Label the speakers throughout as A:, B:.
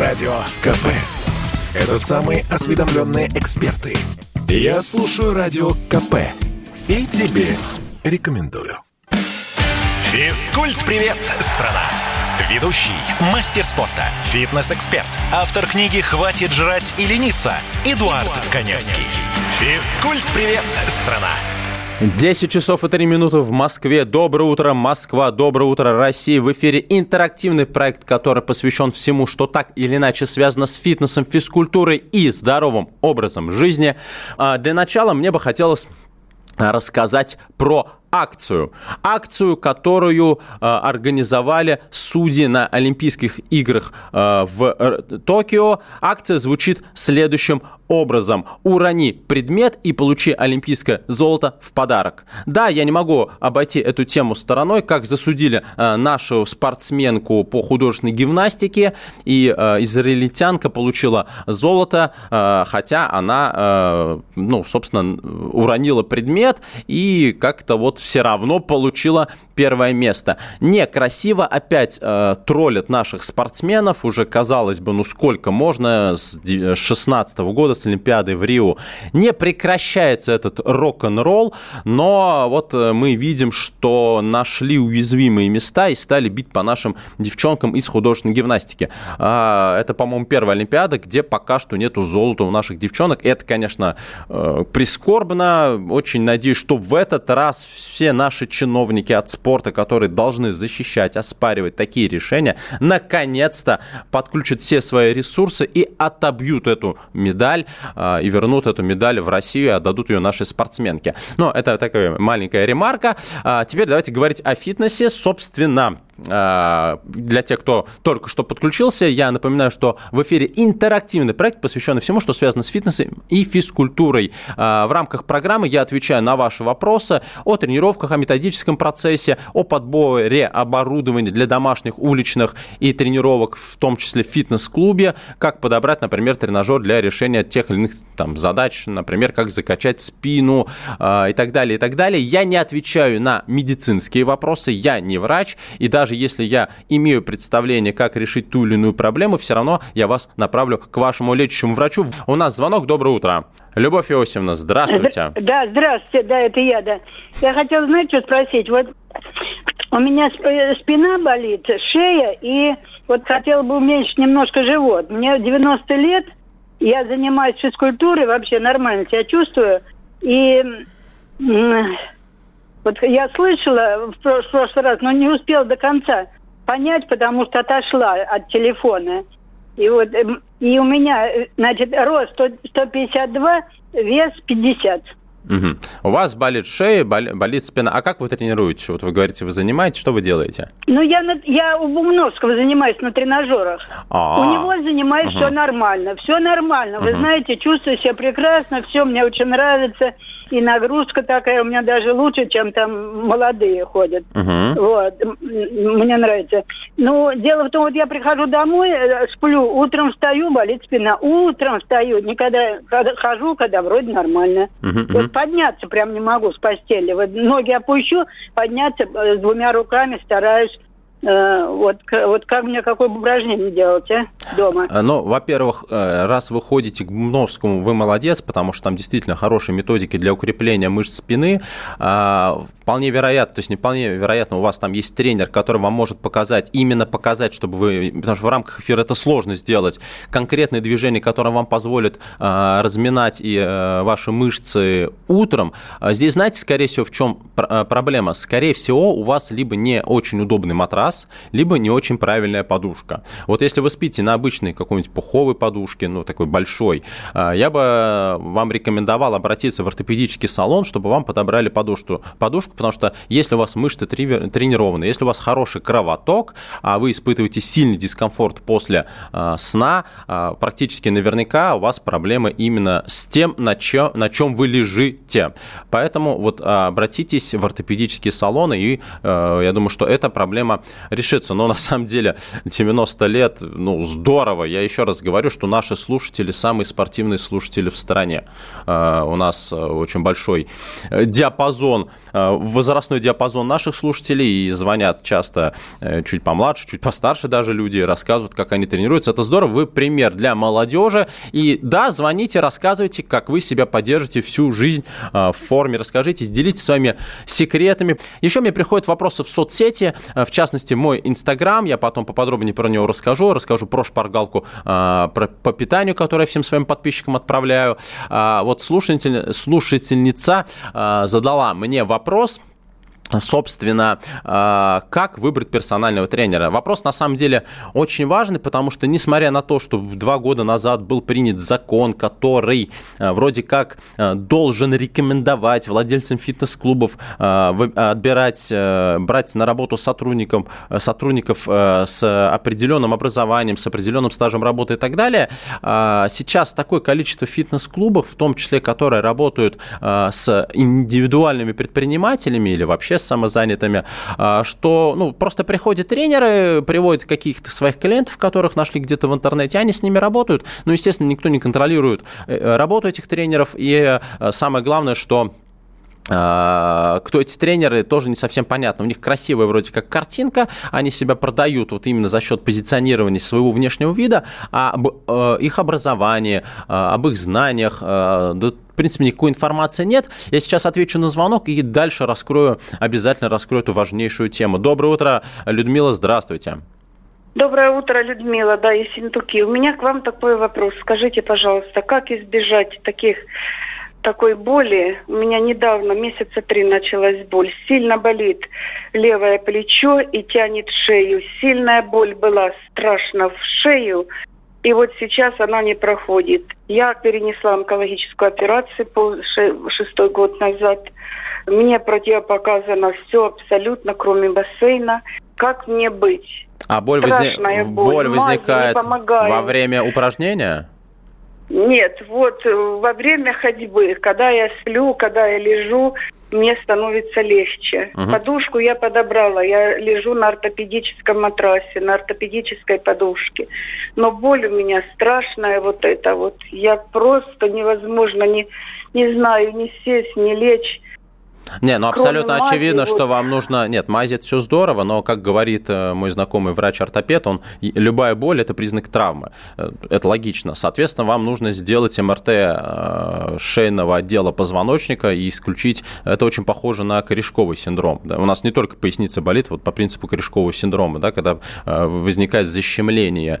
A: Радио КП. Это самые осведомленные эксперты. Я слушаю Радио КП. И тебе рекомендую.
B: Физкульт-привет, страна! Ведущий, мастер спорта, фитнес-эксперт, автор книги «Хватит жрать и лениться» Эдуард, Эдуард Коневский. Физкульт-привет, страна!
C: 10 часов и 3 минуты в Москве. Доброе утро, Москва. Доброе утро, Россия. В эфире интерактивный проект, который посвящен всему, что так или иначе связано с фитнесом, физкультурой и здоровым образом жизни. А, для начала мне бы хотелось рассказать про акцию. Акцию, которую э, организовали судьи на Олимпийских играх э, в э, Токио. Акция звучит следующим образом. Урони предмет и получи олимпийское золото в подарок. Да, я не могу обойти эту тему стороной, как засудили э, нашу спортсменку по художественной гимнастике, и э, израильтянка получила золото, э, хотя она, э, ну, собственно, уронила предмет и как-то вот все равно получила первое место. Некрасиво опять э, троллят наших спортсменов, уже казалось бы, ну сколько можно с 16 года, с Олимпиады в Рио. Не прекращается этот рок-н-ролл, но вот э, мы видим, что нашли уязвимые места и стали бить по нашим девчонкам из художественной гимнастики. А, это, по-моему, первая Олимпиада, где пока что нету золота у наших девчонок. Это, конечно, э, прискорбно. Очень надеюсь, что в этот раз все наши чиновники от спорта, которые должны защищать, оспаривать такие решения, наконец-то подключат все свои ресурсы и отобьют эту медаль а, и вернут эту медаль в Россию и отдадут ее нашей спортсменке. Но это такая маленькая ремарка. А, теперь давайте говорить о фитнесе. Собственно, для тех, кто только что подключился, я напоминаю, что в эфире интерактивный проект, посвященный всему, что связано с фитнесом и физкультурой. В рамках программы я отвечаю на ваши вопросы о тренировках, о методическом процессе, о подборе оборудования для домашних, уличных и тренировок, в том числе в фитнес-клубе, как подобрать, например, тренажер для решения тех или иных там, задач, например, как закачать спину э, и так далее, и так далее. Я не отвечаю на медицинские вопросы, я не врач, и даже если я имею представление, как решить ту или иную проблему, все равно я вас направлю к вашему лечащему врачу. У нас звонок, доброе утро. Любовь Иосифовна, здравствуйте.
D: Да, здравствуйте, да, это я, да. Я хотела, знаете, что спросить? Вот у меня спина болит, шея, и вот хотела бы уменьшить немножко живот. Мне 90 лет, я занимаюсь физкультурой, вообще нормально себя чувствую. И вот я слышала в прошлый раз, но не успела до конца понять, потому что отошла от телефона. И вот эм, и у меня, э, значит, рост 152, вес 50.
C: Угу. У вас болит шея, болит спина. А как вы тренируетесь? Вот вы говорите, вы занимаетесь, что вы делаете?
D: Ну, я, я у Бумновского занимаюсь на тренажерах. А-а-а. У него занимаюсь угу. все нормально. Все нормально. Угу. Вы знаете, чувствую себя прекрасно, все мне очень нравится и нагрузка такая у меня даже лучше, чем там молодые ходят. Uh-huh. Вот, мне нравится. Ну, дело в том, вот я прихожу домой, э, сплю, утром встаю, болит спина. Утром встаю, никогда когда хожу, когда вроде нормально. Uh-huh. Вот подняться прям не могу с постели. Вот ноги опущу, подняться э, с двумя руками стараюсь вот, вот как мне какое упражнение делать, а, дома?
C: Э, ну, во-первых, э, раз вы ходите к Бумновскому, вы молодец, потому что там действительно хорошие методики для укрепления мышц спины. Вполне вероятно, то есть не вполне вероятно, у вас там есть тренер, который вам может показать, именно показать, чтобы вы, потому что в рамках эфира это сложно сделать, конкретные движения, которые вам позволят разминать и ваши мышцы утром. Здесь, знаете, скорее всего, в чем проблема? Скорее всего, у вас либо не очень удобный матрас, матрас, либо не очень правильная подушка. Вот если вы спите на обычной какой-нибудь пуховой подушке, ну, такой большой, а, я бы вам рекомендовал обратиться в ортопедический салон, чтобы вам подобрали подушку, подушку потому что если у вас мышцы тренированы, если у вас хороший кровоток, а вы испытываете сильный дискомфорт после а, сна, а, практически наверняка у вас проблемы именно с тем, на чем, на чем вы лежите. Поэтому вот обратитесь в ортопедические салоны, и я думаю, что эта проблема решиться. Но на самом деле 90 лет, ну, здорово. Я еще раз говорю, что наши слушатели самые спортивные слушатели в стране. А, у нас очень большой диапазон, возрастной диапазон наших слушателей, и звонят часто чуть помладше, чуть постарше даже люди, рассказывают, как они тренируются. Это здорово, вы пример для молодежи. И да, звоните, рассказывайте, как вы себя поддержите всю жизнь в форме. Расскажите, делитесь своими секретами. Еще мне приходят вопросы в соцсети, э, в частности, мой Инстаграм. Я потом поподробнее про него расскажу. Расскажу про шпаргалку э, про, по питанию, которую я всем своим подписчикам отправляю. А, вот слушатель, слушательница э, задала мне вопрос – Собственно, а, как выбрать персонального тренера? Вопрос на самом деле очень важный, потому что несмотря на то, что два года назад был принят закон, который а, вроде как а, должен рекомендовать владельцам фитнес-клубов отбирать, брать на работу сотрудников, сотрудников с определенным образованием, с определенным стажем работы и так далее, сейчас такое количество фитнес-клубов, в том числе которые работают с индивидуальными предпринимателями или вообще с самозанятыми, а, что ну, просто приходят тренеры, приводят каких-то своих клиентов, которых нашли где-то в интернете, они с ними работают. Ну, естественно, никто не контролирует э, работу этих тренеров. И э, самое главное, что кто эти тренеры, тоже не совсем понятно. У них красивая вроде как картинка, они себя продают вот именно за счет позиционирования своего внешнего вида, а об э, их образовании, об их знаниях, да, принципе, никакой информации нет. Я сейчас отвечу на звонок и дальше раскрою, обязательно раскрою эту важнейшую тему. Доброе утро, Людмила, здравствуйте.
E: Доброе утро, Людмила, да, Ессентуки. У меня к вам такой вопрос. Скажите, пожалуйста, как избежать таких такой боли. У меня недавно, месяца три началась боль. Сильно болит левое плечо и тянет шею. Сильная боль была страшно в шею. И вот сейчас она не проходит. Я перенесла онкологическую операцию пол, шестой год назад. Мне противопоказано все абсолютно, кроме бассейна. Как мне быть?
C: А боль, возник... боль. боль возникает во время упражнения?
E: Нет, вот э, во время ходьбы, когда я сплю, когда я лежу, мне становится легче. Угу. Подушку я подобрала, я лежу на ортопедическом матрасе, на ортопедической подушке. Но боль у меня страшная вот эта вот. Я просто невозможно, не, не знаю, не сесть, не лечь.
C: Не, ну абсолютно Кроме очевидно, мази, что вот... вам нужно... Нет, мази это все здорово, но, как говорит э, мой знакомый врач-ортопед, он любая боль – это признак травмы. Э, это логично. Соответственно, вам нужно сделать МРТ э, шейного отдела позвоночника и исключить... Это очень похоже на корешковый синдром. Да? У нас не только поясница болит, вот по принципу корешкового синдрома, да, когда возникает защемление.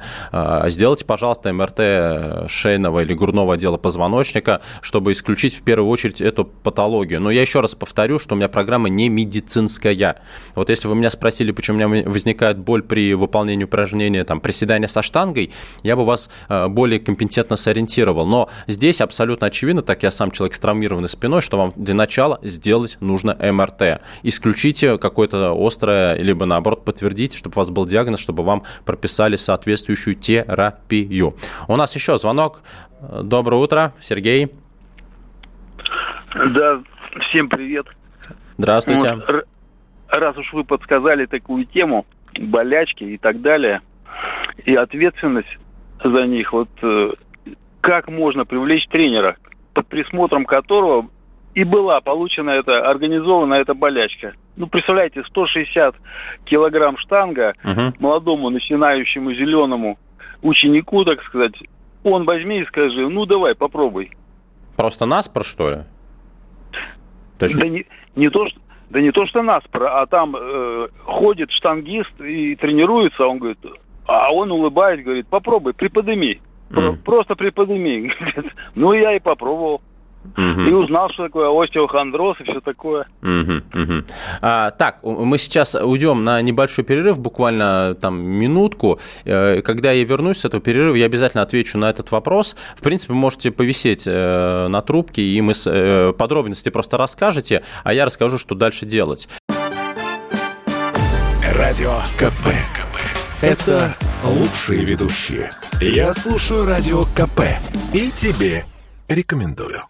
C: Сделайте, пожалуйста, МРТ шейного или грудного отдела позвоночника, чтобы исключить в первую очередь эту патологию. Но я еще раз повторю, повторю, что у меня программа не медицинская. Вот если вы меня спросили, почему у меня возникает боль при выполнении упражнения, там, приседания со штангой, я бы вас э, более компетентно сориентировал. Но здесь абсолютно очевидно, так я сам человек с травмированной спиной, что вам для начала сделать нужно МРТ. Исключите какое-то острое, либо наоборот подтвердите, чтобы у вас был диагноз, чтобы вам прописали соответствующую терапию. У нас еще звонок. Доброе утро, Сергей.
F: Да, Всем привет.
C: Здравствуйте.
F: Вот, раз уж вы подсказали такую тему, болячки и так далее, и ответственность за них, вот э, как можно привлечь тренера, под присмотром которого и была получена эта, организована эта болячка. Ну, представляете, 160 килограмм штанга угу. молодому начинающему зеленому ученику, так сказать, он возьми и скажи, ну давай, попробуй.
C: Просто нас про что ли?
F: То есть... Да не, не то, что да не то, что нас, а там э, ходит штангист и тренируется, он говорит, а он улыбаясь, говорит, попробуй, приподними. Mm. Просто приподними. ну, я и попробовал. Угу. И узнал, что такое остеохондроз и все такое.
C: Угу, угу. А, так, мы сейчас уйдем на небольшой перерыв, буквально там минутку. Э, когда я вернусь с этого перерыва, я обязательно отвечу на этот вопрос. В принципе, можете повисеть э, на трубке, и мы э, подробности просто расскажете, а я расскажу, что дальше делать.
A: Радио КП. КП. Это лучшие ведущие. Я слушаю Радио КП и тебе рекомендую.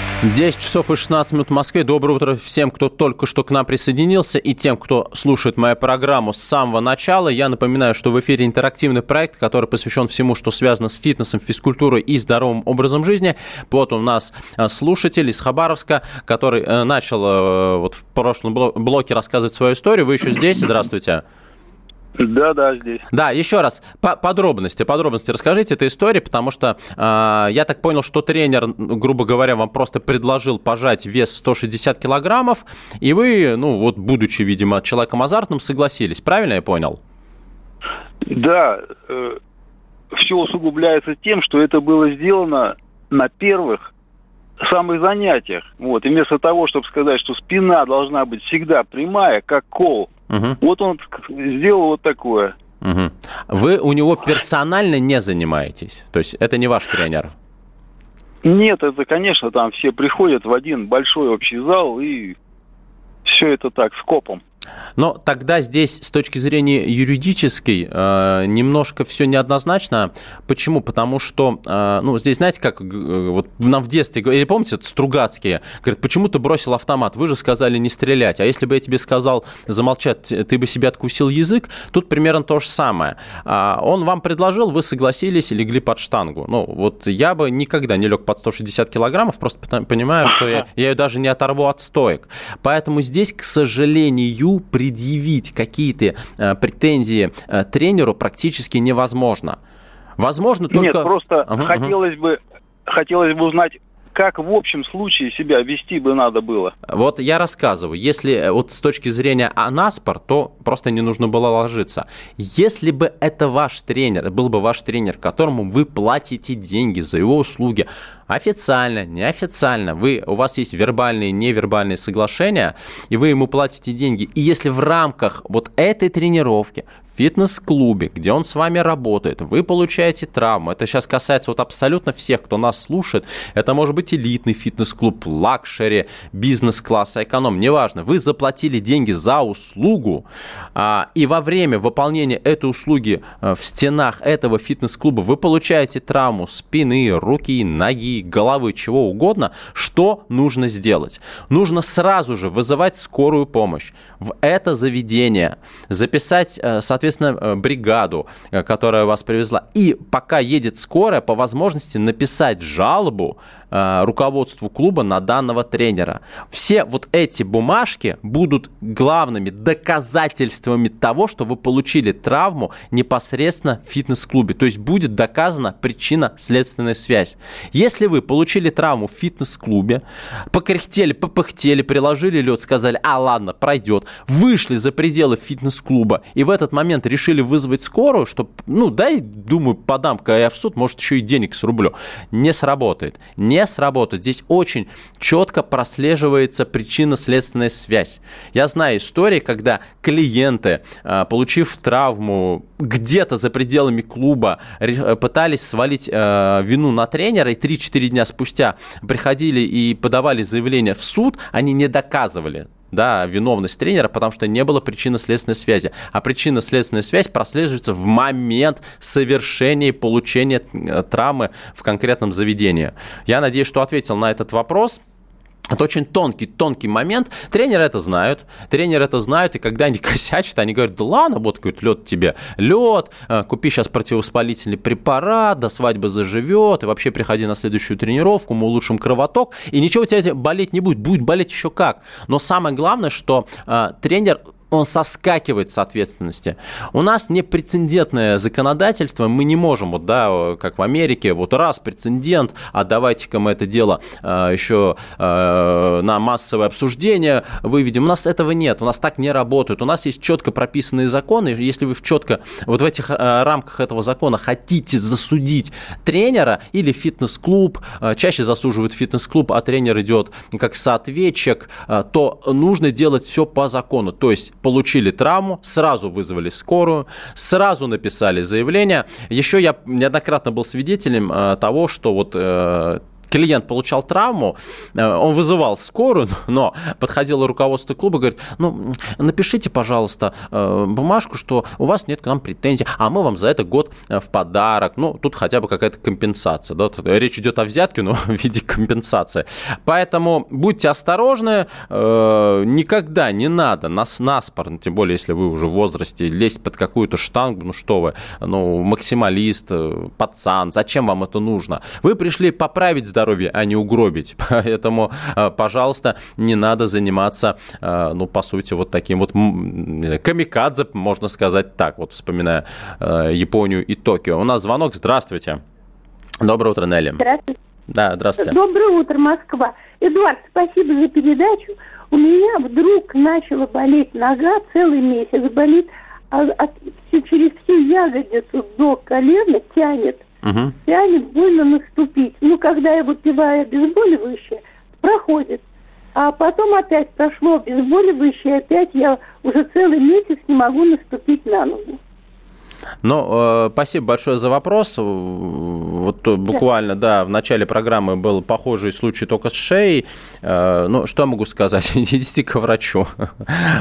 C: 10 часов и 16 минут в Москве. Доброе утро всем, кто только что к нам присоединился, и тем, кто слушает мою программу с самого начала. Я напоминаю, что в эфире интерактивный проект, который посвящен всему, что связано с фитнесом, физкультурой и здоровым образом жизни. Вот у нас э, слушатель из Хабаровска, который э, начал э, вот в прошлом блоке рассказывать свою историю. Вы еще здесь? Здравствуйте.
F: Да, да, здесь.
C: Да, еще раз, по подробности, подробности расскажите этой истории, потому что э, я так понял, что тренер, грубо говоря, вам просто предложил пожать вес 160 килограммов, и вы, ну вот, будучи, видимо, человеком азартным, согласились. Правильно я понял?
F: Да, э, все усугубляется тем, что это было сделано на первых самых занятиях. Вот, и вместо того, чтобы сказать, что спина должна быть всегда прямая, как кол, Угу. Вот он сделал вот такое.
C: Угу. Вы у него персонально не занимаетесь? То есть это не ваш тренер?
F: Нет, это, конечно, там все приходят в один большой общий зал, и все это так, скопом.
C: Но тогда здесь с точки зрения юридической э, немножко все неоднозначно. Почему? Потому что, э, ну, здесь, знаете, как э, вот нам в детстве, или помните, Стругацкие, говорят, почему ты бросил автомат? Вы же сказали не стрелять. А если бы я тебе сказал замолчать, ты бы себе откусил язык, тут примерно то же самое. А он вам предложил, вы согласились и легли под штангу. Ну, вот я бы никогда не лег под 160 килограммов, просто понимаю, что я, я ее даже не оторву от стоек. Поэтому здесь, к сожалению, предъявить какие-то э, претензии э, тренеру практически невозможно. Возможно, только...
F: Нет, просто uh-huh, хотелось uh-huh. бы хотелось бы узнать, как в общем случае себя вести бы надо было?
C: Вот я рассказываю. Если э, вот с точки зрения Анаспор, то просто не нужно было ложиться. Если бы это ваш тренер, был бы ваш тренер, которому вы платите деньги за его услуги, официально, неофициально, вы, у вас есть вербальные, невербальные соглашения, и вы ему платите деньги. И если в рамках вот этой тренировки фитнес-клубе, где он с вами работает, вы получаете травму, это сейчас касается вот абсолютно всех, кто нас слушает, это может быть элитный фитнес-клуб, luxury, бизнес-класс, эконом, неважно, вы заплатили деньги за услугу, а, и во время выполнения этой услуги а, в стенах этого фитнес-клуба вы получаете травму спины, руки, ноги, головы, чего угодно, что нужно сделать? Нужно сразу же вызывать скорую помощь. В это заведение, записать, э, соответственно, э, бригаду, э, которая вас привезла, и пока едет скорая, по возможности написать жалобу Э, руководству клуба на данного тренера. Все вот эти бумажки будут главными доказательствами того, что вы получили травму непосредственно в фитнес-клубе. То есть будет доказана причина-следственная связь. Если вы получили травму в фитнес-клубе, покряхтели, попыхтели, приложили лед, сказали, а ладно, пройдет, вышли за пределы фитнес-клуба и в этот момент решили вызвать скорую, что, ну, дай, думаю, подам-ка я в суд, может, еще и денег срублю. Не сработает. Не не сработают. Здесь очень четко прослеживается причинно-следственная связь. Я знаю истории, когда клиенты, а, получив травму где-то за пределами клуба, э, пытались свалить э, вину на тренера, и 3-4 дня спустя приходили и подавали заявление в суд, они не доказывали да, виновность тренера, потому что не было причинно-следственной связи. А причинно-следственная связь прослеживается в момент совершения и получения э, травмы в конкретном заведении. Я надеюсь, что ответил на этот вопрос. Это очень тонкий, тонкий момент. Тренеры это знают. Тренеры это знают, и когда они косячат, они говорят, да ладно, вот какой-то лед тебе, лед, э, купи сейчас противовоспалительный препарат, до свадьбы заживет, и вообще приходи на следующую тренировку, мы улучшим кровоток, и ничего у тебя болеть не будет, будет болеть еще как. Но самое главное, что э, тренер он соскакивает с ответственности. У нас не прецедентное законодательство, мы не можем, вот, да, как в Америке, вот раз прецедент, а давайте-ка мы это дело э, еще э, на массовое обсуждение выведем. У нас этого нет, у нас так не работает. У нас есть четко прописанные законы, если вы в четко вот в этих э, рамках этого закона хотите засудить тренера или фитнес-клуб, э, чаще засуживают фитнес-клуб, а тренер идет как соответчик, э, то нужно делать все по закону. То есть получили травму, сразу вызвали скорую, сразу написали заявление. Еще я неоднократно был свидетелем э, того, что вот э, клиент получал травму, э, он вызывал скорую, но подходило руководство клуба, говорит, ну, напишите, пожалуйста, э, бумажку, что у вас нет к нам претензий, а мы вам за это год в подарок, ну, тут хотя бы какая-то компенсация, да, речь идет о взятке, но в виде компенсации. Поэтому будьте осторожны, никогда не надо нас наспор, тем более, если вы уже в возрасте, лезть под какую-то штангу, ну что вы, ну, максималист, пацан, зачем вам это нужно? Вы пришли поправить здоровье, а не угробить. Поэтому, э, пожалуйста, не надо заниматься, э, ну, по сути, вот таким вот камикадзе, можно сказать так, вот вспоминая э, Японию и Токио. У нас звонок. Здравствуйте. Доброе утро, Нелли.
G: Здравствуйте.
C: Да, здравствуйте.
G: Доброе утро, Москва. Эдуард, спасибо за передачу. У меня вдруг начала болеть нога, целый месяц болит, а, а через всю ягодицу до колена тянет угу. тянет больно наступить. Ну, когда я выпиваю обезболивающее, проходит. А потом опять прошло обезболивающее, опять я уже целый месяц не могу наступить на ногу.
C: Ну, э, спасибо большое за вопрос. Вот буквально, да, в начале программы был похожий случай только с шеей. Э, ну, что я могу сказать? Идите к врачу.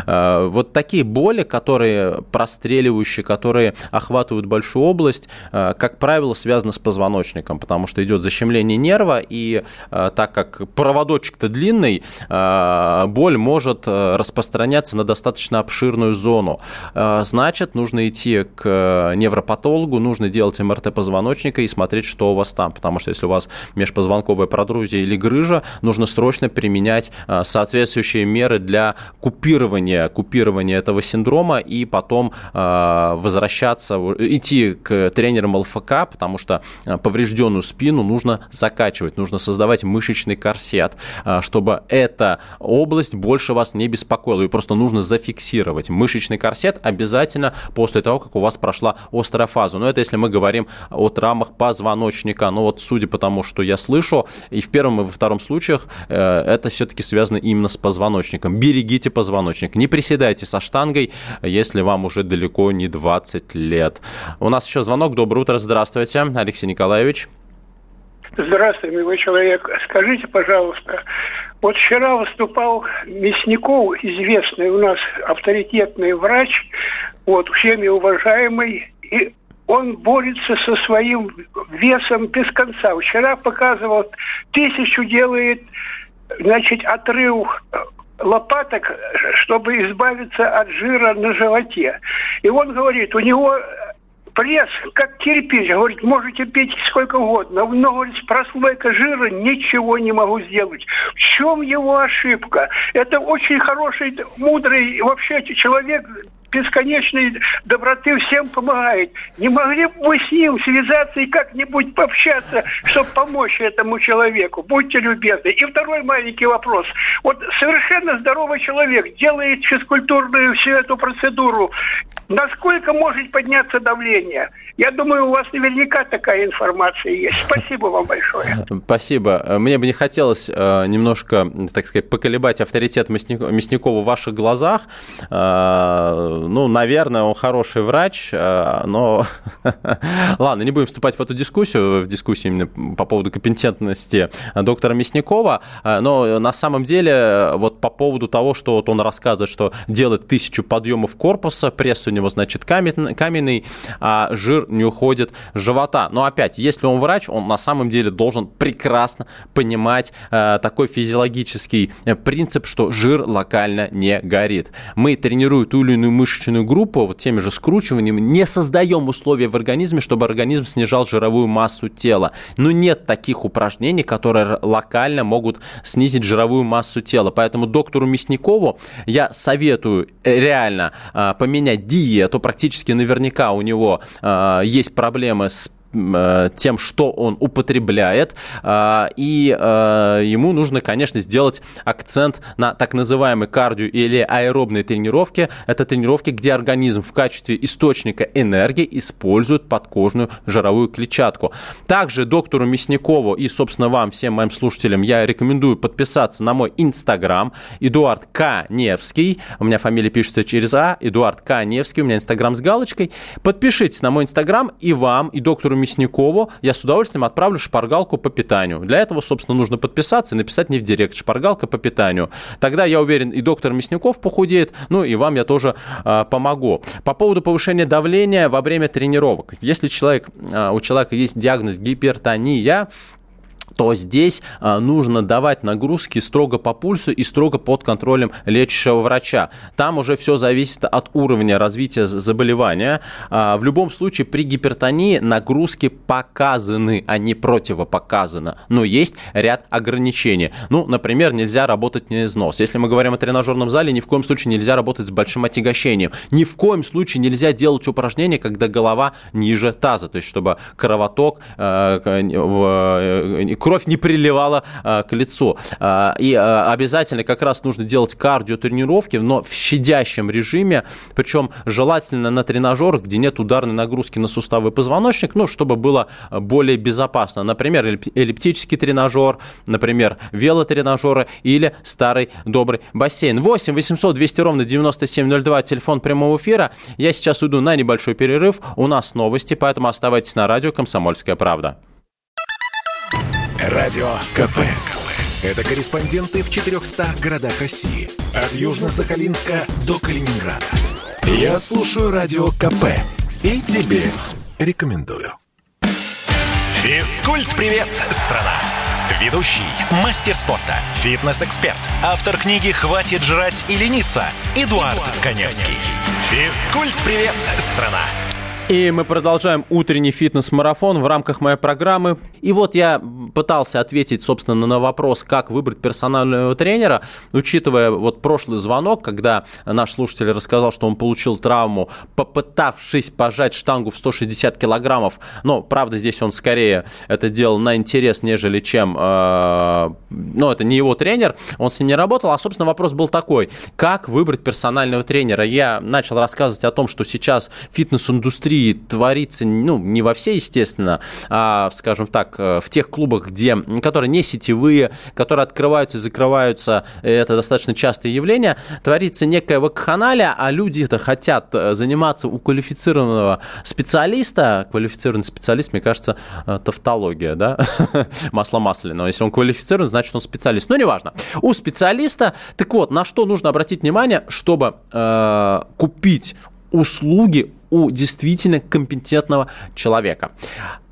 C: Э, вот такие боли, которые простреливающие, которые охватывают большую область, как правило, связаны с позвоночником, потому что идет защемление нерва, и так как проводочек-то длинный, боль может распространяться на достаточно обширную зону. Значит, нужно идти к Э, невропатологу, нужно делать МРТ позвоночника и смотреть, что у вас там, потому что если у вас межпозвонковая протрузия или грыжа, нужно срочно применять э, соответствующие меры для купирования, купирования этого синдрома и потом э, возвращаться, идти к тренерам ЛФК, потому что поврежденную спину нужно закачивать, нужно создавать мышечный корсет, чтобы эта область больше вас не беспокоила, и просто нужно зафиксировать. Мышечный корсет обязательно после того, как у вас прошла прошла острая фаза. Но это если мы говорим о травмах позвоночника. Но вот судя по тому, что я слышу, и в первом, и во втором случаях э, это все-таки связано именно с позвоночником. Берегите позвоночник. Не приседайте со штангой, если вам уже далеко не 20 лет. У нас еще звонок. Доброе утро. Здравствуйте, Алексей Николаевич.
H: Здравствуйте, милый человек. Скажите, пожалуйста, вот вчера выступал Мясников, известный у нас авторитетный врач, вот, всеми уважаемый, и он борется со своим весом без конца. Вчера показывал, тысячу делает, значит, отрыв э, лопаток, чтобы избавиться от жира на животе. И он говорит, у него пресс как кирпич. Говорит, можете пить сколько угодно. Но, говорит, с прослойкой жира ничего не могу сделать. В чем его ошибка? Это очень хороший, мудрый вообще человек, бесконечной доброты всем помогает. Не могли бы вы с ним связаться и как-нибудь пообщаться, чтобы помочь этому человеку? Будьте любезны. И второй маленький вопрос. Вот совершенно здоровый человек делает физкультурную всю эту процедуру. Насколько может подняться давление? Я думаю, у вас наверняка такая информация есть. Спасибо вам большое.
C: Спасибо. Мне бы не хотелось э, немножко, так сказать, поколебать авторитет Мясникова в ваших глазах. Э, ну, наверное, он хороший врач, э, но... Ладно, не будем вступать в эту дискуссию, в дискуссию именно по поводу компетентности доктора Мясникова, но на самом деле вот по поводу того, что вот он рассказывает, что делает тысячу подъемов корпуса, пресс у него, значит, каменный, а жир не уходит с живота. Но опять, если он врач, он на самом деле должен прекрасно понимать э, такой физиологический э, принцип, что жир локально не горит. Мы, тренируя ту или иную мышечную группу, вот теми же скручиваниями, не создаем условия в организме, чтобы организм снижал жировую массу тела. Но нет таких упражнений, которые локально могут снизить жировую массу тела. Поэтому доктору Мясникову я советую э, реально э, поменять диету. Практически наверняка у него э, есть проблемы с тем, что он употребляет, э, и э, ему нужно, конечно, сделать акцент на так называемые кардио или аэробные тренировки. Это тренировки, где организм в качестве источника энергии использует подкожную жировую клетчатку. Также доктору Мясникову и, собственно, вам, всем моим слушателям, я рекомендую подписаться на мой инстаграм Эдуард К. Невский. У меня фамилия пишется через А. Эдуард К. Невский. У меня инстаграм с галочкой. Подпишитесь на мой инстаграм и вам, и доктору Мясникову я с удовольствием отправлю шпаргалку по питанию. Для этого, собственно, нужно подписаться и написать мне в директ шпаргалка по питанию. Тогда, я уверен, и доктор Мясников похудеет, ну и вам я тоже э, помогу. По поводу повышения давления во время тренировок. Если человек, э, у человека есть диагноз гипертония, то здесь а, нужно давать нагрузки строго по пульсу и строго под контролем лечащего врача. Там уже все зависит от уровня развития заболевания. А, в любом случае при гипертонии нагрузки показаны, а не противопоказаны. Но есть ряд ограничений. Ну, например, нельзя работать на износ. Если мы говорим о тренажерном зале, ни в коем случае нельзя работать с большим отягощением. Ни в коем случае нельзя делать упражнения, когда голова ниже таза. То есть, чтобы кровоток э, в, кровь не приливала а, к лицу. А, и а, обязательно как раз нужно делать кардиотренировки, но в щадящем режиме, причем желательно на тренажерах, где нет ударной нагрузки на суставы и позвоночник, ну, чтобы было более безопасно. Например, эллиптический тренажер, например, велотренажеры или старый добрый бассейн. 8 800 200 ровно 9702, телефон прямого эфира. Я сейчас уйду на небольшой перерыв. У нас новости, поэтому оставайтесь на радио «Комсомольская правда».
A: Радио КП. Это корреспонденты в 400 городах России. От Южно-Сахалинска до Калининграда. Я слушаю Радио КП. И тебе рекомендую.
B: Физкульт-привет, страна! Ведущий, мастер спорта, фитнес-эксперт, автор книги «Хватит жрать и лениться» Эдуард, Эдуард Коневский. Физкульт-привет, страна!
C: И мы продолжаем утренний фитнес-марафон в рамках моей программы. И вот я пытался ответить, собственно, на вопрос, как выбрать персонального тренера, учитывая вот прошлый звонок, когда наш слушатель рассказал, что он получил травму, попытавшись пожать штангу в 160 килограммов. Но, правда, здесь он скорее это делал на интерес, нежели чем... Э, ну, это не его тренер, он с ним не работал. А, собственно, вопрос был такой, как выбрать персонального тренера? Я начал рассказывать о том, что сейчас фитнес-индустрия России творится, ну, не во всей, естественно, а, скажем так, э, в тех клубах, где, которые не сетевые, которые открываются и закрываются, это достаточно частое явление, творится некая вакханалия, а люди-то хотят э, заниматься у квалифицированного специалиста, квалифицированный специалист, мне кажется, э, тавтология, да, масло масляное, если он квалифицирован, значит, он специалист, но неважно. У специалиста, так вот, на что нужно обратить внимание, чтобы э, купить услуги у действительно компетентного человека.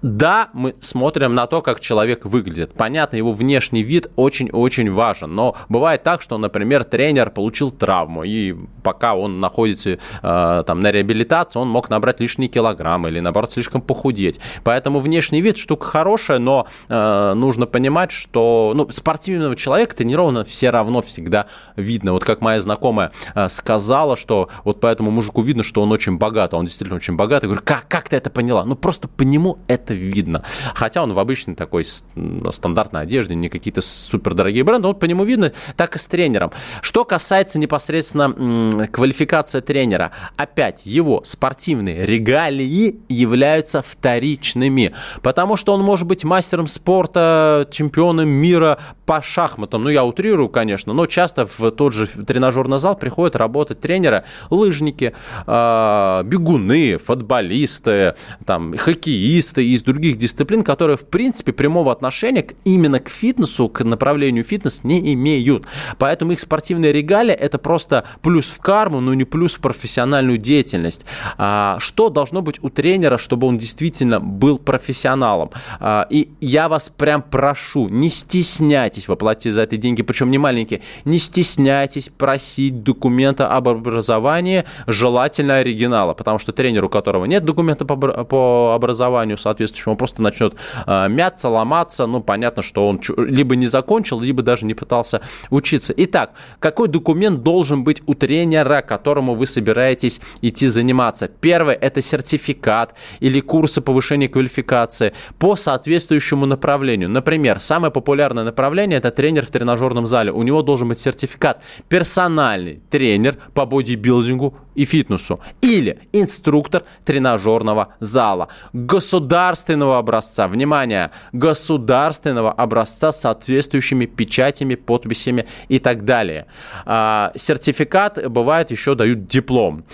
C: Да, мы смотрим на то, как человек выглядит. Понятно, его внешний вид очень-очень важен. Но бывает так, что, например, тренер получил травму, и пока он находится э, там, на реабилитации, он мог набрать лишние килограммы или, наоборот, слишком похудеть. Поэтому внешний вид штука хорошая, но э, нужно понимать, что ну, спортивного человека тренированно все равно всегда видно. Вот как моя знакомая э, сказала, что вот поэтому мужику видно, что он очень богат, а он действительно очень богат. Я говорю, как, как ты это поняла? Ну, просто по нему это это видно. Хотя он в обычной такой стандартной одежде, не какие-то супердорогие бренды, вот по нему видно, так и с тренером. Что касается непосредственно квалификации тренера, опять его спортивные регалии являются вторичными, потому что он может быть мастером спорта, чемпионом мира по шахматам. Ну, я утрирую, конечно, но часто в тот же тренажерный зал приходят работать тренеры, лыжники, а, бегуны, футболисты, там, хоккеисты из других дисциплин, которые, в принципе, прямого отношения к, именно к фитнесу, к направлению фитнес не имеют. Поэтому их спортивные регалии – это просто плюс в карму, но не плюс в профессиональную деятельность. А, что должно быть у тренера, чтобы он действительно был профессионалом? А, и я вас прям прошу, не стесняйтесь вы за это деньги, причем не маленькие, не стесняйтесь просить документа об образовании, желательно оригинала, потому что тренер, у которого нет документа по, образованию соответствующему, он просто начнет э, мяться, ломаться, ну, понятно, что он либо не закончил, либо даже не пытался учиться. Итак, какой документ должен быть у тренера, которому вы собираетесь идти заниматься? Первое – это сертификат или курсы повышения квалификации по соответствующему направлению. Например, самое популярное направление это тренер в тренажерном зале. У него должен быть сертификат персональный тренер по бодибилдингу и фитнесу. Или инструктор тренажерного зала. Государственного образца. Внимание! Государственного образца с соответствующими печатями, подписями и так далее. А, сертификат, бывает, еще дают диплом.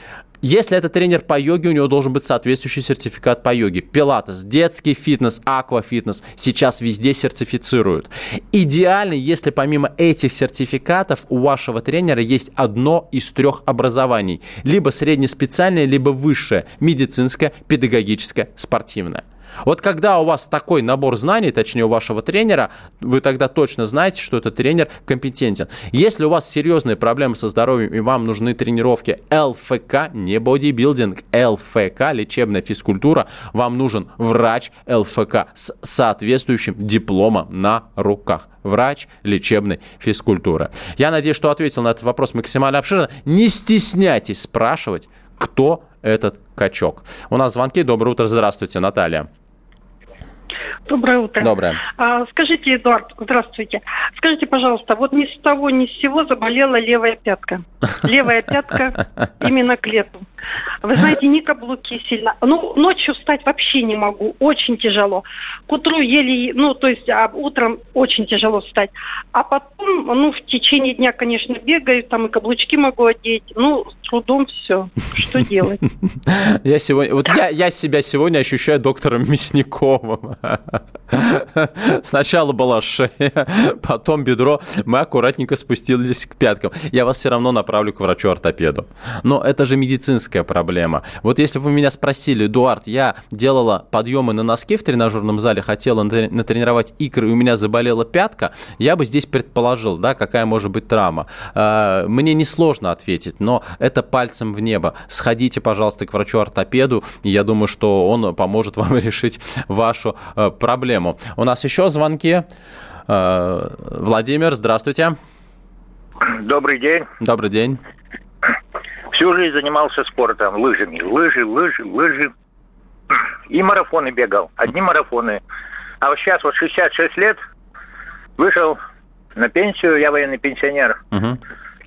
C: Если это тренер по йоге, у него должен быть соответствующий сертификат по йоге. Пилатес, детский фитнес, аквафитнес сейчас везде сертифицируют. Идеально, если помимо этих сертификатов у вашего тренера есть одно из трех образований. Либо среднеспециальное, либо высшее, медицинское, педагогическое, спортивное. Вот когда у вас такой набор знаний, точнее у вашего тренера, вы тогда точно знаете, что этот тренер компетентен. Если у вас серьезные проблемы со здоровьем и вам нужны тренировки ЛФК, не бодибилдинг, ЛФК, лечебная физкультура, вам нужен врач ЛФК с соответствующим дипломом на руках. Врач лечебной физкультуры. Я надеюсь, что ответил на этот вопрос максимально обширно. Не стесняйтесь спрашивать, кто этот качок. У нас звонки. Доброе утро. Здравствуйте, Наталья.
I: Доброе утро.
C: Доброе.
I: А, скажите, Эдуард, здравствуйте. Скажите, пожалуйста, вот ни с того ни с сего заболела левая пятка. Левая пятка именно к лету. Вы знаете, не каблуки сильно. Ну, ночью встать вообще не могу. Очень тяжело. К утру еле, ну, то есть а утром очень тяжело встать. А потом, ну, в течение дня, конечно, бегаю, там и каблучки могу одеть. Ну, с трудом все. Что делать?
C: Я сегодня, вот я, я себя сегодня ощущаю доктором Мясниковым. Сначала была шея, потом бедро. Мы аккуратненько спустились к пяткам. Я вас все равно направлю к врачу-ортопеду. Но это же медицинская проблема. Вот если бы вы меня спросили, Эдуард, я делала подъемы на носки в тренажерном зале, хотела натренировать икры, и у меня заболела пятка, я бы здесь предположил, да, какая может быть травма. А, мне несложно ответить, но это пальцем в небо. Сходите, пожалуйста, к врачу-ортопеду, и я думаю, что он поможет вам решить вашу э, проблему. У нас еще звонки. Э, Владимир, здравствуйте.
J: Добрый день.
C: Добрый день.
J: Всю жизнь занимался спортом, лыжами. Лыжи, лыжи, лыжи. И марафоны бегал. Одни марафоны. А вот сейчас вот 66 лет, вышел на пенсию, я военный пенсионер. Угу.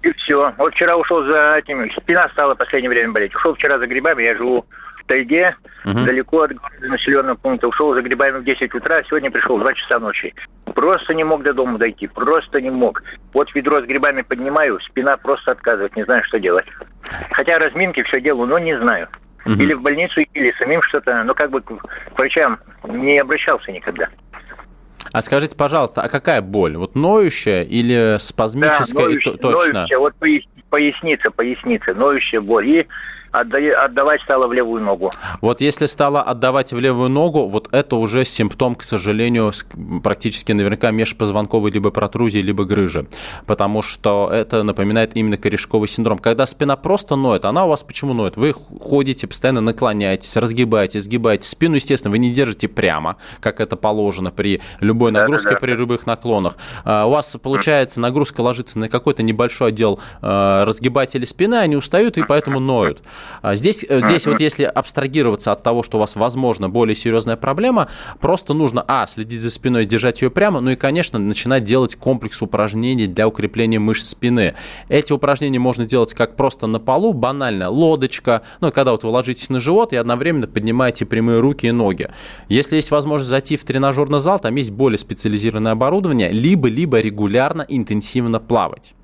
J: И все. Вот вчера ушел за этим, спина стала в последнее время болеть. Ушел вчера за грибами, я живу тайге, угу. далеко от населенного пункта. Ушел за грибами в 10 утра, а сегодня пришел в 2 часа ночи. Просто не мог до дома дойти, просто не мог. Вот ведро с грибами поднимаю, спина просто отказывает, не знаю, что делать. Хотя разминки все делаю, но не знаю. Угу. Или в больницу, или самим что-то, но как бы к врачам не обращался никогда.
C: А скажите, пожалуйста, а какая боль? Вот ноющая или спазмическая? Да, ноющая,
J: точно. ноющая вот поясница, поясница, ноющая боль. И отдавать стало в левую ногу.
C: Вот если стало отдавать в левую ногу, вот это уже симптом, к сожалению, практически наверняка межпозвонковой либо протрузии, либо грыжи. Потому что это напоминает именно корешковый синдром. Когда спина просто ноет, она у вас почему ноет? Вы ходите, постоянно наклоняетесь, разгибаетесь, сгибаете спину, естественно, вы не держите прямо, как это положено при любой нагрузке, да, да, да. при любых наклонах. А, у вас, получается, нагрузка ложится на какой-то небольшой отдел а, разгибателей спины, они устают и поэтому ноют. А здесь, э, здесь вот если абстрагироваться от того, что у вас, возможно, более серьезная проблема, просто нужно, а, следить за спиной, держать ее прямо, ну и, конечно, начинать делать комплекс упражнений для укрепления мышц спины. Эти упражнения можно делать как просто на полу, банально, лодочка, ну, когда вот вы ложитесь на живот и одновременно поднимаете прямые руки и ноги. Если есть возможность зайти в тренажерный зал, там есть более специализированное оборудование, либо-либо регулярно, интенсивно плавать.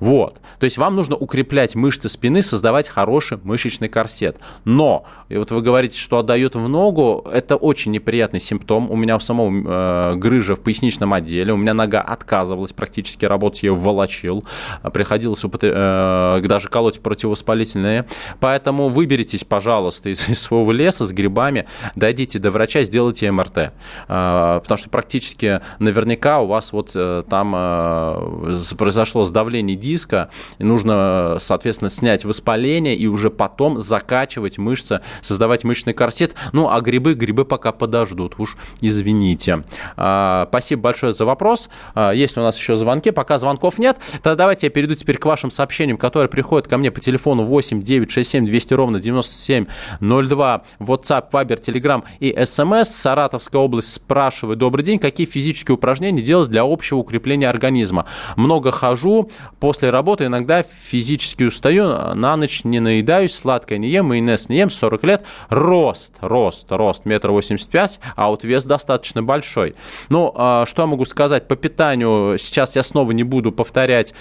C: Вот. То есть вам нужно укреплять мышцы спины, создавать хороший мышечный корсет. Но, и вот вы говорите, что отдает в ногу, это очень неприятный симптом. У меня у самого э, грыжа в поясничном отделе, у меня нога отказывалась практически работать, я ее волочил. Приходилось э, даже колоть противовоспалительные. Поэтому выберитесь, пожалуйста, из, из своего леса с грибами, дойдите до врача, сделайте МРТ. Э, потому что практически наверняка у вас вот э, там э, произошло сдавление давление диска, нужно, соответственно, снять воспаление и уже потом закачивать мышцы, создавать мышечный корсет. Ну, а грибы, грибы пока подождут, уж извините. А, спасибо большое за вопрос. А, есть у нас еще звонки, пока звонков нет. Тогда давайте я перейду теперь к вашим сообщениям, которые приходят ко мне по телефону 8 9 6 7 200 ровно 9702, WhatsApp, Viber, Telegram и SMS. Саратовская область спрашивает, добрый день, какие физические упражнения делать для общего укрепления организма? Много хожу, После работы иногда физически устаю, на ночь не наедаюсь, сладкое не ем, майонез не ем, 40 лет. Рост, рост, рост, метр восемьдесят пять, а вот вес достаточно большой. Ну, а, что я могу сказать по питанию? Сейчас я снова не буду повторять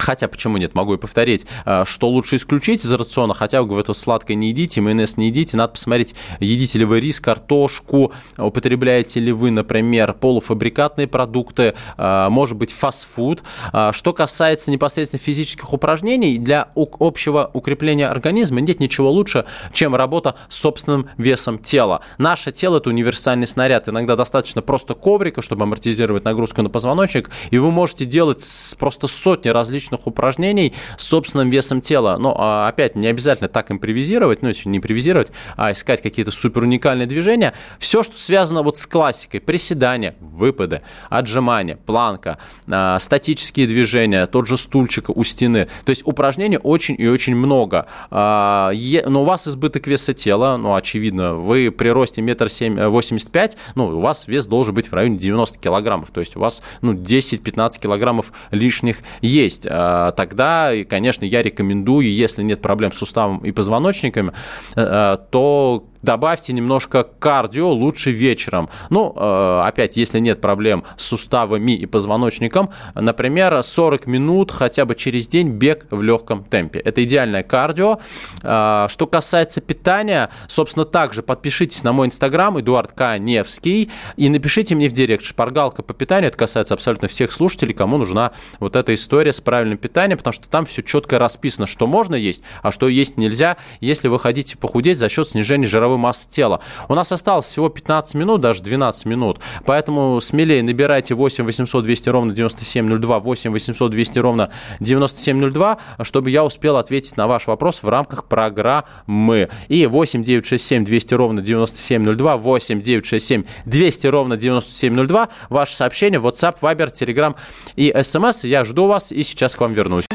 C: хотя почему нет, могу и повторить, э, что лучше исключить из рациона, хотя говорю, это сладкое не едите, майонез не едите, надо посмотреть, едите ли вы рис, картошку, употребляете ли вы, например, полуфабрикатные продукты, э, может быть, фастфуд. Э, что касается непосредственно физических упражнений, для общего укрепления организма нет ничего лучше, чем работа с собственным весом тела. Наше тело – это универсальный снаряд. Иногда достаточно просто коврика, чтобы амортизировать нагрузку на позвоночник, и вы можете делать просто сотни различных упражнений с собственным весом тела. Но а, опять не обязательно так импровизировать, ну, если не импровизировать, а искать какие-то супер уникальные движения. Все, что связано вот с классикой, приседания, выпады, отжимания, планка, а, статические движения, тот же стульчик у стены. То есть упражнений очень и очень много. А, но у вас избыток веса тела, ну, очевидно, вы при росте метр восемьдесят пять, ну, у вас вес должен быть в районе 90 килограммов, то есть у вас, ну, 10-15 килограммов лишних есть. А, тогда, конечно, я рекомендую, если нет проблем с суставом и позвоночниками, э, э, то добавьте немножко кардио лучше вечером. Ну, э, опять, если нет проблем с суставами и позвоночником, например, 40 минут хотя бы через день бег в легком темпе. Это идеальное кардио. Э, что касается питания, собственно, также подпишитесь на мой инстаграм, Эдуард Каневский, и напишите мне в директ шпаргалка по питанию. Это касается абсолютно всех слушателей, кому нужна вот эта история с правильным питанием, потому что там все четко расписано, что можно есть, а что есть нельзя, если вы хотите похудеть за счет снижения жировой жировой массы тела. У нас осталось всего 15 минут, даже 12 минут, поэтому смелее набирайте 8 800 200 ровно 9702, 8 800 200 ровно 9702, чтобы я успел ответить на ваш вопрос в рамках программы. И 8 967 200 ровно 9702, 8 967 200 ровно 9702, ваше сообщение, WhatsApp, Viber, Telegram и SMS. Я жду вас и сейчас к вам вернусь.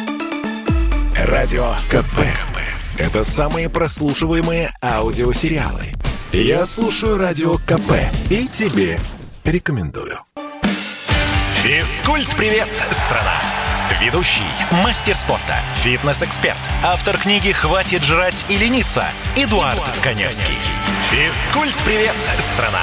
A: Радио КП. Это самые прослушиваемые аудиосериалы. Я слушаю Радио КП и тебе рекомендую.
B: Физкульт-привет, страна! Ведущий, мастер спорта, фитнес-эксперт, автор книги «Хватит жрать и лениться» Эдуард, Эдуард Коневский. Физкульт-привет, страна!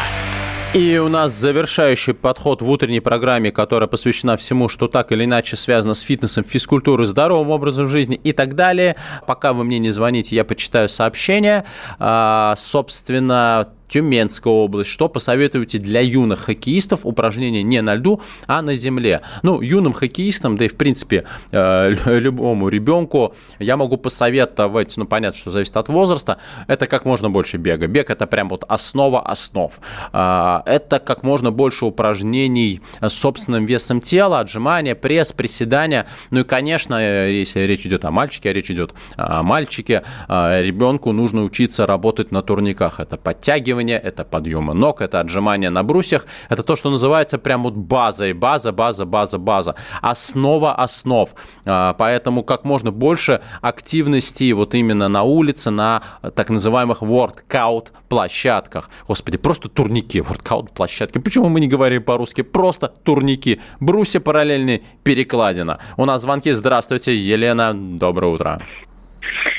C: И у нас завершающий подход в утренней программе, которая посвящена всему, что так или иначе связано с фитнесом, физкультурой, здоровым образом жизни и так далее. Пока вы мне не звоните, я почитаю сообщения. А, собственно, Тюменская область. Что посоветуете для юных хоккеистов? Упражнения не на льду, а на земле. Ну, юным хоккеистам, да и в принципе э, любому ребенку я могу посоветовать, ну, понятно, что зависит от возраста, это как можно больше бега. Бег это прям вот основа основ. А, это как можно больше упражнений с собственным весом тела, отжимания, пресс, приседания. Ну и, конечно, если речь идет о мальчике, а речь идет о мальчике, а, ребенку нужно учиться работать на турниках. Это подтягивание, подтягивания, это подъемы ног, это отжимания на брусьях. Это то, что называется прям вот базой. База, база, база, база. Основа основ. А, поэтому как можно больше активности вот именно на улице, на так называемых workout площадках. Господи, просто турники, workout площадки. Почему мы не говорим по-русски? Просто турники. Брусья параллельные, перекладина. У нас звонки. Здравствуйте, Елена. Доброе утро.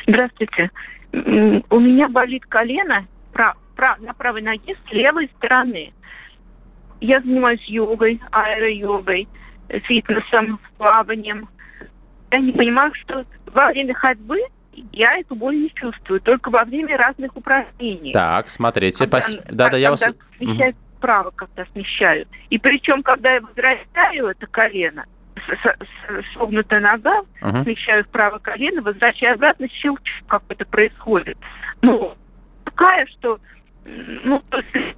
K: Здравствуйте. У меня болит колено, на правой ноге с левой стороны. Я занимаюсь йогой, аэро-йогой, фитнесом, плаванием. Я не понимаю, что во время ходьбы я эту боль не чувствую, только во время разных упражнений.
C: Так, смотрите, когда, пос... да, да, я
K: вас... смещаю угу. вправо, когда смещаю. И причем, когда я возвращаю это колено, согнутая нога, угу. смещаю вправо колено, возвращаю обратно, щелчок какой-то происходит. Ну, такая, что ну, то есть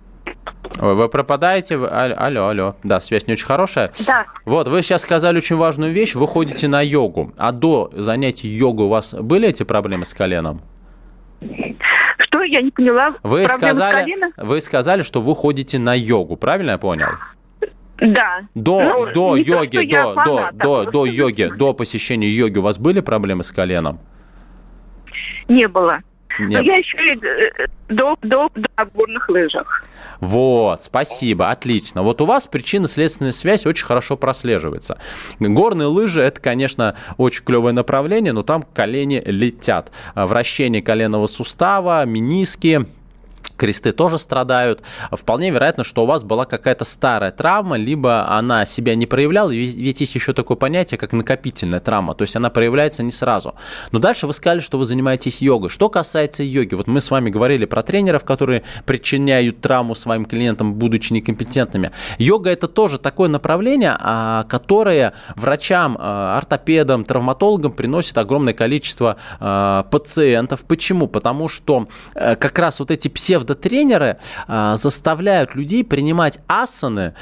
C: Ой, вы пропадаете? Алло, алло. Да, связь не очень хорошая.
K: Да.
C: Вот, вы сейчас сказали очень важную вещь. Вы ходите на йогу. А до занятий йогой у вас были эти проблемы с коленом?
K: Что? Я не поняла.
C: Вы сказали, вы сказали, что вы ходите на йогу. Правильно я понял?
K: Да.
C: До, ну, до йоги, то, до, фанат, до, до, до йоги, до посещения йоги у вас были проблемы с коленом?
K: Не было. Нет. Но я еще и э, до, до, до горных лыжах.
C: Вот, спасибо, отлично. Вот у вас причинно-следственная связь очень хорошо прослеживается. Горные лыжи – это, конечно, очень клевое направление, но там колени летят. Вращение коленного сустава, миниски, кресты тоже страдают. Вполне вероятно, что у вас была какая-то старая травма, либо она себя не проявляла, ведь есть еще такое понятие, как накопительная травма, то есть она проявляется не сразу. Но дальше вы сказали, что вы занимаетесь йогой. Что касается йоги, вот мы с вами говорили про тренеров, которые причиняют травму своим клиентам, будучи некомпетентными. Йога это тоже такое направление, а, которое врачам, а, ортопедам, травматологам приносит огромное количество а, пациентов. Почему? Потому что э, как раз вот эти псевдотренеры заставляют людей принимать асаны,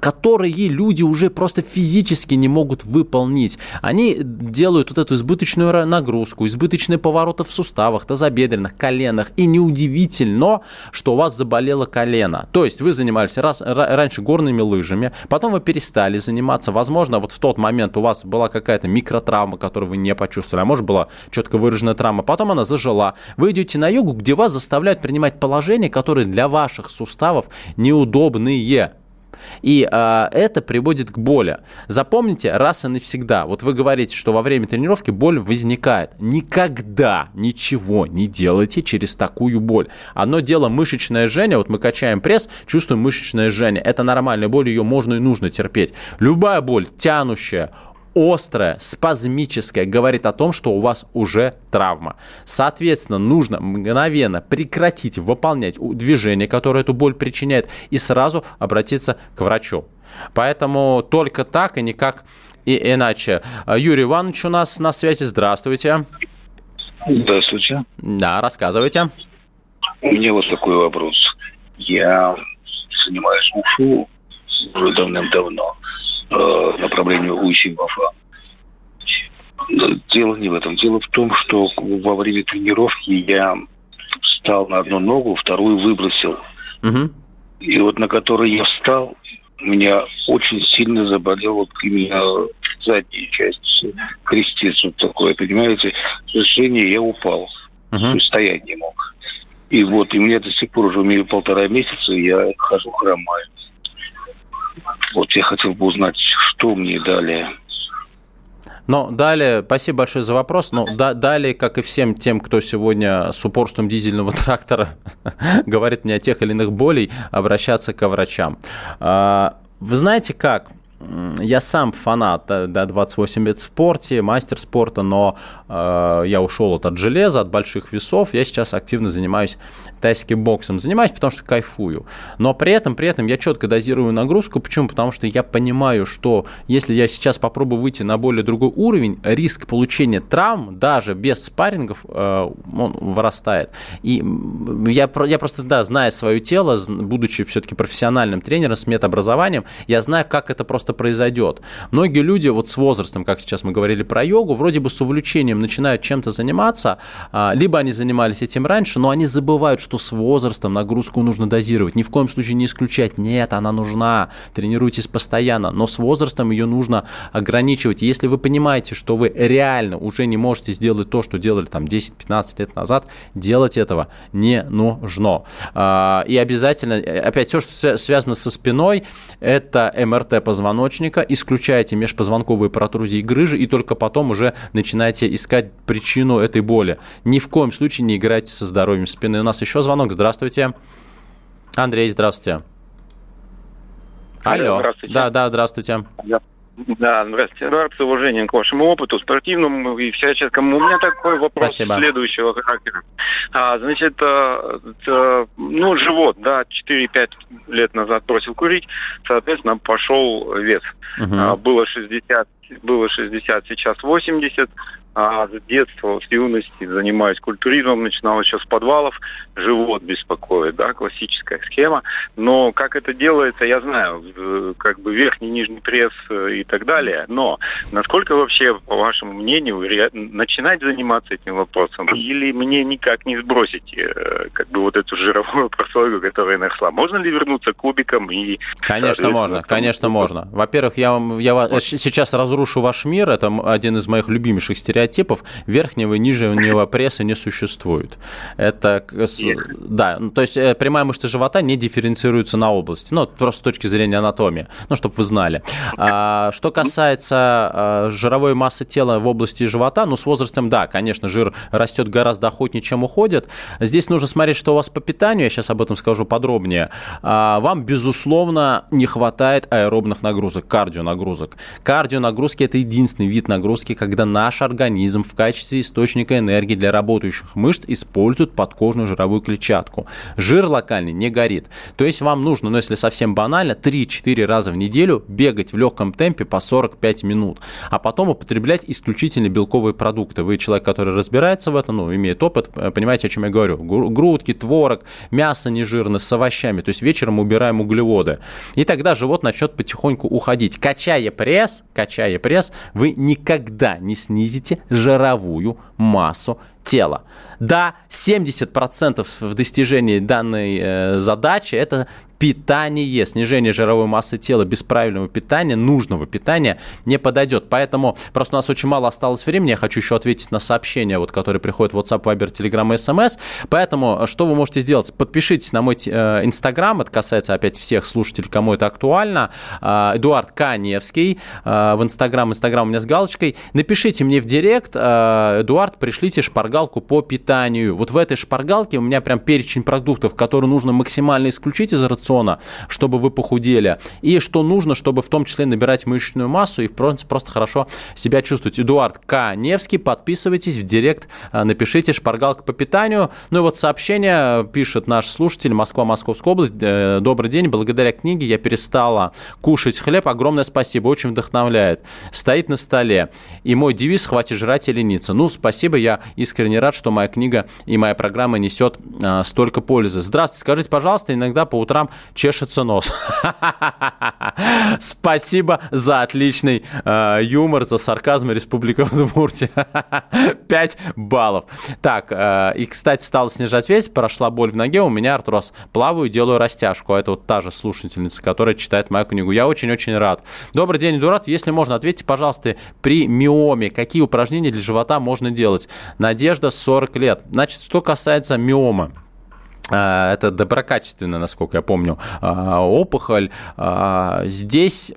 C: которые люди уже просто физически не могут выполнить. Они делают вот эту избыточную нагрузку, избыточные повороты в суставах, тазобедренных, коленах. И неудивительно, что у вас заболело колено. То есть вы занимались раз, раньше горными лыжами, потом вы перестали заниматься. Возможно, вот в тот момент у вас была какая-то микротравма, которую вы не почувствовали, а может была четко выраженная травма. Потом она зажила. Вы идете на йогу, где вас заставляют принимать положения, которые для ваших суставов неудобные. И э, это приводит к боли. Запомните раз и навсегда. Вот вы говорите, что во время тренировки боль возникает. Никогда ничего не делайте через такую боль. Одно дело мышечное жжение. Вот мы качаем пресс, чувствуем мышечное жжение. Это нормальная боль, ее можно и нужно терпеть. Любая боль, тянущая, острая, спазмическая, говорит о том, что у вас уже травма. Соответственно, нужно мгновенно прекратить выполнять движение, которое эту боль причиняет, и сразу обратиться к врачу. Поэтому только так и никак и иначе. Юрий Иванович у нас на связи. Здравствуйте.
L: Здравствуйте.
C: Да, рассказывайте.
L: У меня вот такой вопрос. Я занимаюсь ушу уже давным-давно э, направлению Уси-Бафа. Дело не в этом. Дело в том, что во время тренировки я встал на одну ногу, вторую выбросил. Угу. И вот на которой я встал, у меня очень сильно заболел вот именно задняя часть, крестец вот такое, понимаете? Сожалению, я упал. Угу. Стоять не мог. И вот, и мне до сих пор уже имею полтора месяца, я хожу хромаю. Вот я хотел бы узнать, что мне далее.
C: Но далее, спасибо большое за вопрос, но да, далее, как и всем тем, кто сегодня с упорством дизельного трактора говорит мне о тех или иных болей, обращаться к врачам. А, вы знаете как? я сам фанат да, 28 лет в спорте, мастер спорта, но э, я ушел от, от железа, от больших весов. Я сейчас активно занимаюсь тайским боксом. Занимаюсь, потому что кайфую. Но при этом, при этом я четко дозирую нагрузку. Почему? Потому что я понимаю, что если я сейчас попробую выйти на более другой уровень, риск получения травм даже без спаррингов э, он вырастает. И я, я просто, да, зная свое тело, будучи все-таки профессиональным тренером с медобразованием, я знаю, как это просто произойдет. Многие люди вот с возрастом, как сейчас мы говорили про йогу, вроде бы с увлечением начинают чем-то заниматься, а, либо они занимались этим раньше, но они забывают, что с возрастом нагрузку нужно дозировать. Ни в коем случае не исключать. Нет, она нужна. Тренируйтесь постоянно. Но с возрастом ее нужно ограничивать. Если вы понимаете, что вы реально уже не можете сделать то, что делали там 10-15 лет назад, делать этого не нужно. А, и обязательно, опять все, что связано со спиной, это МРТ позвоночника, исключайте межпозвонковые протрузии и грыжи, и только потом уже начинаете искать причину этой боли. Ни в коем случае не играйте со здоровьем спины. У нас еще еще звонок. Здравствуйте. Андрей, здравствуйте. Алло. Здравствуйте. Да, да, здравствуйте.
M: Да. Да, здравствуйте. Рад с уважением к вашему опыту спортивному и всяческому. У меня такой вопрос Спасибо. следующего характера. А, значит, а, а, ну, живот, да, 4-5 лет назад бросил курить, соответственно, пошел вес. Угу. А, было 60 было 60, сейчас 80 а с детства, с юности занимаюсь культуризмом, начинал еще с подвалов, живот беспокоит, да, классическая схема. Но как это делается, я знаю, как бы верхний, нижний пресс э, и так далее. Но насколько вообще, по вашему мнению, начинать заниматься этим вопросом? Или мне никак не сбросить э, как бы вот эту жировую прослойку, которая нашла? Можно ли вернуться к кубикам и...
C: Конечно можно, конечно можно. Во-первых, я, вам, я сейчас разрушу ваш мир, это один из моих любимейших стереотипов, стереотипов верхнего и нижнего пресса не существует. Это, да, ну, то есть э, прямая мышца живота не дифференцируется на области, ну, просто с точки зрения анатомии, ну, чтобы вы знали. А, что касается а, жировой массы тела в области живота, ну, с возрастом, да, конечно, жир растет гораздо охотнее, чем уходит. Здесь нужно смотреть, что у вас по питанию, я сейчас об этом скажу подробнее. А, вам, безусловно, не хватает аэробных нагрузок, кардионагрузок. Кардионагрузки – это единственный вид нагрузки, когда наш организм в качестве источника энергии для работающих мышц использует подкожную жировую клетчатку. Жир локальный не горит. То есть вам нужно, ну если совсем банально, 3-4 раза в неделю бегать в легком темпе по 45 минут, а потом употреблять исключительно белковые продукты. Вы человек, который разбирается в этом, ну, имеет опыт, понимаете, о чем я говорю. Грудки, творог, мясо нежирное с овощами. То есть вечером убираем углеводы. И тогда живот начнет потихоньку уходить. Качая пресс, качая пресс, вы никогда не снизите жировую массу тела. Да, 70% в достижении данной э, задачи – это питание, снижение жировой массы тела без правильного питания, нужного питания не подойдет. Поэтому просто у нас очень мало осталось времени. Я хочу еще ответить на сообщения, вот, которые приходят в WhatsApp, Viber, Telegram и SMS. Поэтому что вы можете сделать? Подпишитесь на мой э, Инстаграм. Это касается опять всех слушателей, кому это актуально. Э, Эдуард Каневский э, в Инстаграм. Инстаграм у меня с галочкой. Напишите мне в Директ. Эдуард, пришлите шпаргалку по питанию. Вот в этой шпаргалке у меня прям перечень продуктов, которые нужно максимально исключить из рациона чтобы вы похудели, и что нужно, чтобы в том числе набирать мышечную массу и просто хорошо себя чувствовать. Эдуард К. Невский, подписывайтесь в директ, э, напишите шпаргалка по питанию. Ну и вот сообщение пишет наш слушатель Москва, Московская область. Э, Добрый день, благодаря книге я перестала кушать хлеб. Огромное спасибо, очень вдохновляет. Стоит на столе. И мой девиз «Хватит жрать и лениться». Ну, спасибо, я искренне рад, что моя книга и моя программа несет э, столько пользы. Здравствуйте, скажите, пожалуйста, иногда по утрам чешется нос. Спасибо за отличный э, юмор, за сарказм Республика Удмуртия. 5 баллов. Так, э, и, кстати, стал снижать вес, прошла боль в ноге, у меня артроз. Плаваю, делаю растяжку. Это вот та же слушательница, которая читает мою книгу. Я очень-очень рад. Добрый день, Дурат. Если можно, ответьте, пожалуйста, при миоме, какие упражнения для живота можно делать? Надежда 40 лет. Значит, что касается миомы. А, это доброкачественная, насколько я помню, а, опухоль. А, здесь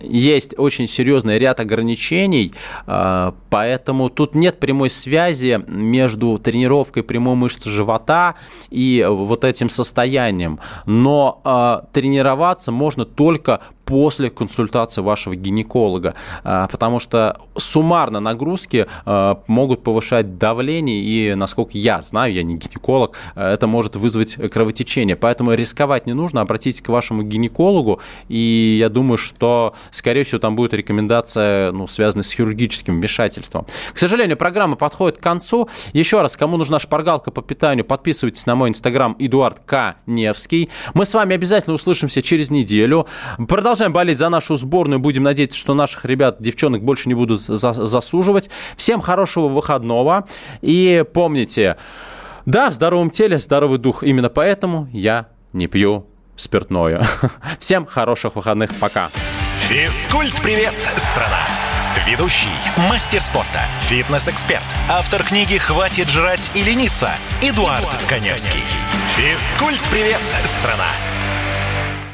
C: есть очень серьезный ряд ограничений, поэтому тут нет прямой связи между тренировкой прямой мышцы живота и вот этим состоянием. Но тренироваться можно только после консультации вашего гинеколога, а, потому что суммарно нагрузки а, могут повышать давление, и, насколько я знаю, я не гинеколог, а, это может вызвать кровотечение. Поэтому рисковать не нужно, обратитесь к вашему гинекологу, и я думаю, что, скорее всего, там будет рекомендация, ну, связанная с хирургическим вмешательством. К сожалению, программа подходит к концу. Еще раз, кому нужна шпаргалка по питанию, подписывайтесь на мой инстаграм Эдуард К. Невский. Мы с вами обязательно услышимся через неделю. Продолжаем Продолжаем болеть за нашу сборную. Будем надеяться, что наших ребят, девчонок больше не будут засуживать. Всем хорошего выходного. И помните, да, в здоровом теле здоровый дух. Именно поэтому я не пью спиртное. Всем хороших выходных. Пока.
B: Физкульт-привет, страна! Ведущий, мастер спорта, фитнес-эксперт, автор книги «Хватит жрать и лениться» Эдуард, Эдуард Коневский. Физкульт-привет, страна!